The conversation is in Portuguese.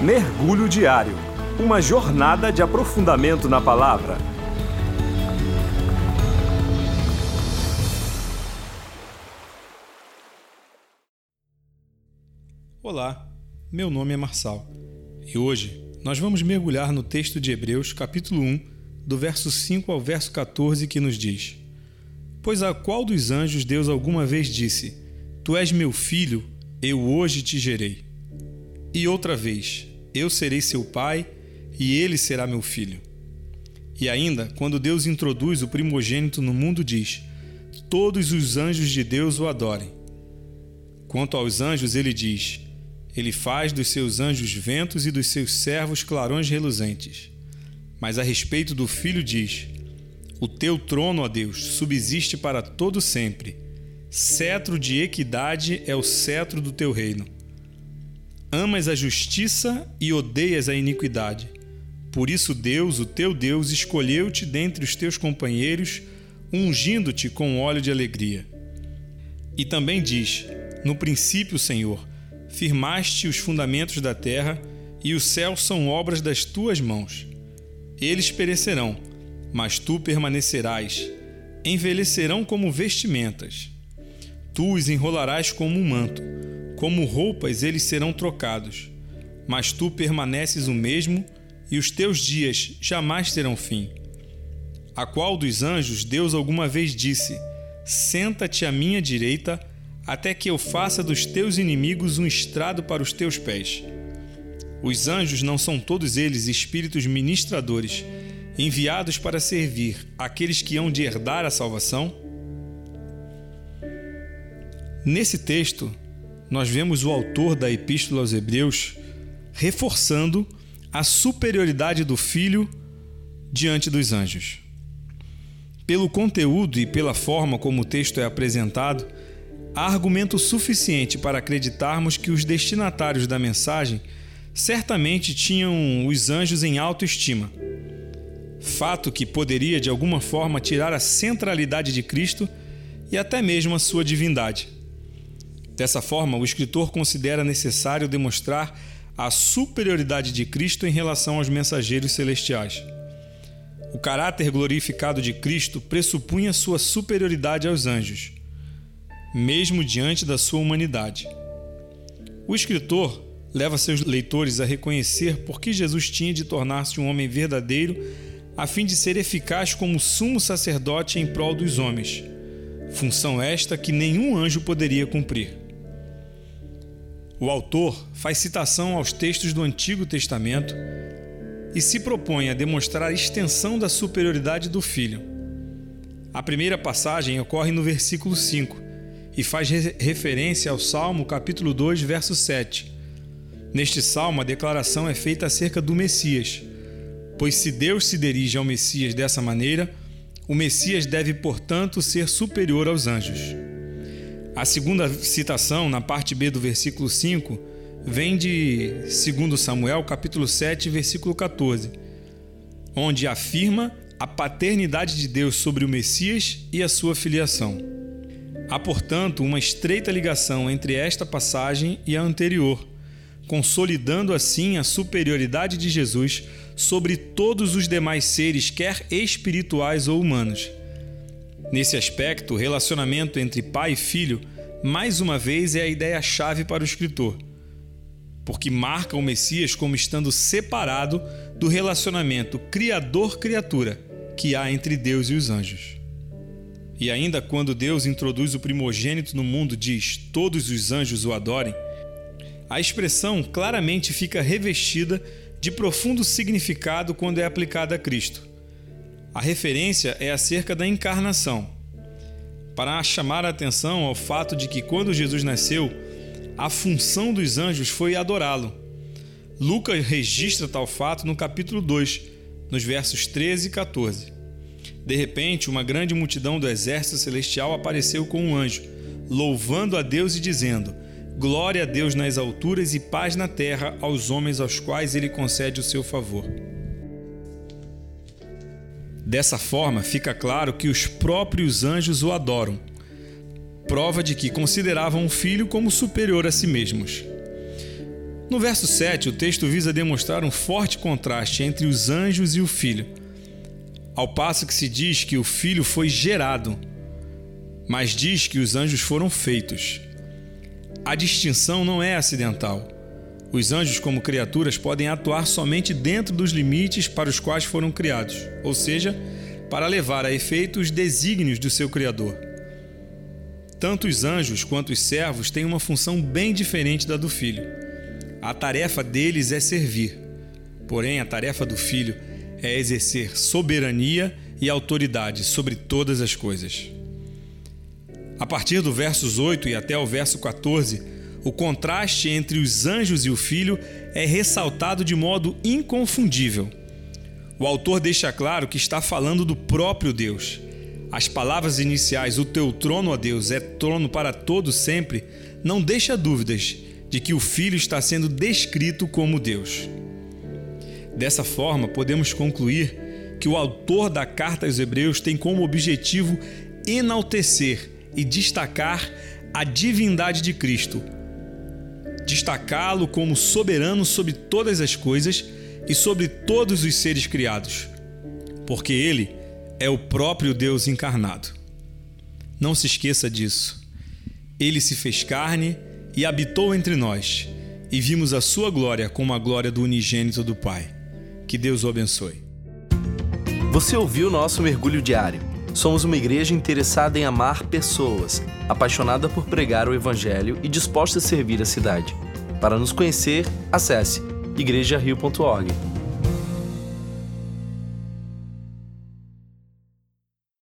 Mergulho Diário Uma jornada de aprofundamento na palavra. Olá, meu nome é Marçal e hoje nós vamos mergulhar no texto de Hebreus, capítulo 1, do verso 5 ao verso 14, que nos diz: Pois a qual dos anjos Deus alguma vez disse: Tu és meu filho, eu hoje te gerei? E outra vez: Eu serei seu pai e ele será meu filho. E ainda, quando Deus introduz o primogênito no mundo, diz: Todos os anjos de Deus o adorem. Quanto aos anjos, ele diz: Ele faz dos seus anjos ventos e dos seus servos clarões reluzentes. Mas a respeito do filho, diz: O teu trono, ó Deus, subsiste para todo sempre. Cetro de equidade é o cetro do teu reino. Amas a justiça e odeias a iniquidade. Por isso, Deus, o teu Deus, escolheu-te dentre os teus companheiros, ungindo-te com óleo de alegria. E também diz: No princípio, Senhor, firmaste os fundamentos da terra, e os céus são obras das tuas mãos. Eles perecerão, mas tu permanecerás. Envelhecerão como vestimentas. Tu os enrolarás como um manto como roupas eles serão trocados, mas tu permaneces o mesmo e os teus dias jamais terão fim. A qual dos anjos Deus alguma vez disse: Senta-te à minha direita, até que eu faça dos teus inimigos um estrado para os teus pés. Os anjos não são todos eles espíritos ministradores, enviados para servir aqueles que hão de herdar a salvação? Nesse texto, nós vemos o autor da Epístola aos Hebreus reforçando a superioridade do Filho diante dos anjos. Pelo conteúdo e pela forma como o texto é apresentado, há argumento suficiente para acreditarmos que os destinatários da mensagem certamente tinham os anjos em autoestima. Fato que poderia de alguma forma tirar a centralidade de Cristo e até mesmo a sua divindade. Dessa forma, o escritor considera necessário demonstrar a superioridade de Cristo em relação aos mensageiros celestiais. O caráter glorificado de Cristo pressupunha sua superioridade aos anjos, mesmo diante da sua humanidade. O escritor leva seus leitores a reconhecer por que Jesus tinha de tornar-se um homem verdadeiro a fim de ser eficaz como sumo sacerdote em prol dos homens, função esta que nenhum anjo poderia cumprir. O autor faz citação aos textos do Antigo Testamento e se propõe a demonstrar a extensão da superioridade do Filho. A primeira passagem ocorre no versículo 5 e faz referência ao Salmo capítulo 2, verso 7. Neste salmo, a declaração é feita acerca do Messias, pois se Deus se dirige ao Messias dessa maneira, o Messias deve, portanto, ser superior aos anjos. A segunda citação, na parte B do versículo 5, vem de 2 Samuel, capítulo 7, versículo 14, onde afirma a paternidade de Deus sobre o Messias e a sua filiação. Há, portanto, uma estreita ligação entre esta passagem e a anterior, consolidando assim a superioridade de Jesus sobre todos os demais seres, quer espirituais ou humanos. Nesse aspecto, o relacionamento entre pai e filho, mais uma vez, é a ideia-chave para o escritor, porque marca o Messias como estando separado do relacionamento criador-criatura que há entre Deus e os anjos. E ainda quando Deus introduz o primogênito no mundo, diz: Todos os anjos o adorem, a expressão claramente fica revestida de profundo significado quando é aplicada a Cristo. A referência é acerca da encarnação, para chamar a atenção ao fato de que quando Jesus nasceu, a função dos anjos foi adorá-lo. Lucas registra tal fato no capítulo 2, nos versos 13 e 14. De repente, uma grande multidão do exército celestial apareceu com um anjo, louvando a Deus e dizendo: Glória a Deus nas alturas e paz na terra aos homens aos quais ele concede o seu favor. Dessa forma, fica claro que os próprios anjos o adoram, prova de que consideravam o filho como superior a si mesmos. No verso 7, o texto visa demonstrar um forte contraste entre os anjos e o filho, ao passo que se diz que o filho foi gerado, mas diz que os anjos foram feitos. A distinção não é acidental. Os anjos, como criaturas, podem atuar somente dentro dos limites para os quais foram criados, ou seja, para levar a efeito os desígnios do seu Criador. Tanto os anjos quanto os servos têm uma função bem diferente da do filho. A tarefa deles é servir. Porém, a tarefa do filho é exercer soberania e autoridade sobre todas as coisas. A partir do versos 8 e até o verso 14, o contraste entre os anjos e o filho é ressaltado de modo inconfundível. O autor deixa claro que está falando do próprio Deus. As palavras iniciais, o teu trono, ó Deus, é trono para todo sempre, não deixa dúvidas de que o Filho está sendo descrito como Deus. Dessa forma, podemos concluir que o autor da carta aos Hebreus tem como objetivo enaltecer e destacar a divindade de Cristo, destacá-lo como soberano sobre todas as coisas e sobre todos os seres criados, porque ele é o próprio Deus encarnado. Não se esqueça disso. Ele se fez carne e habitou entre nós, e vimos a sua glória como a glória do unigênito do Pai. Que Deus o abençoe. Você ouviu nosso mergulho diário. Somos uma igreja interessada em amar pessoas, apaixonada por pregar o Evangelho e disposta a servir a cidade. Para nos conhecer, acesse igrejario.org.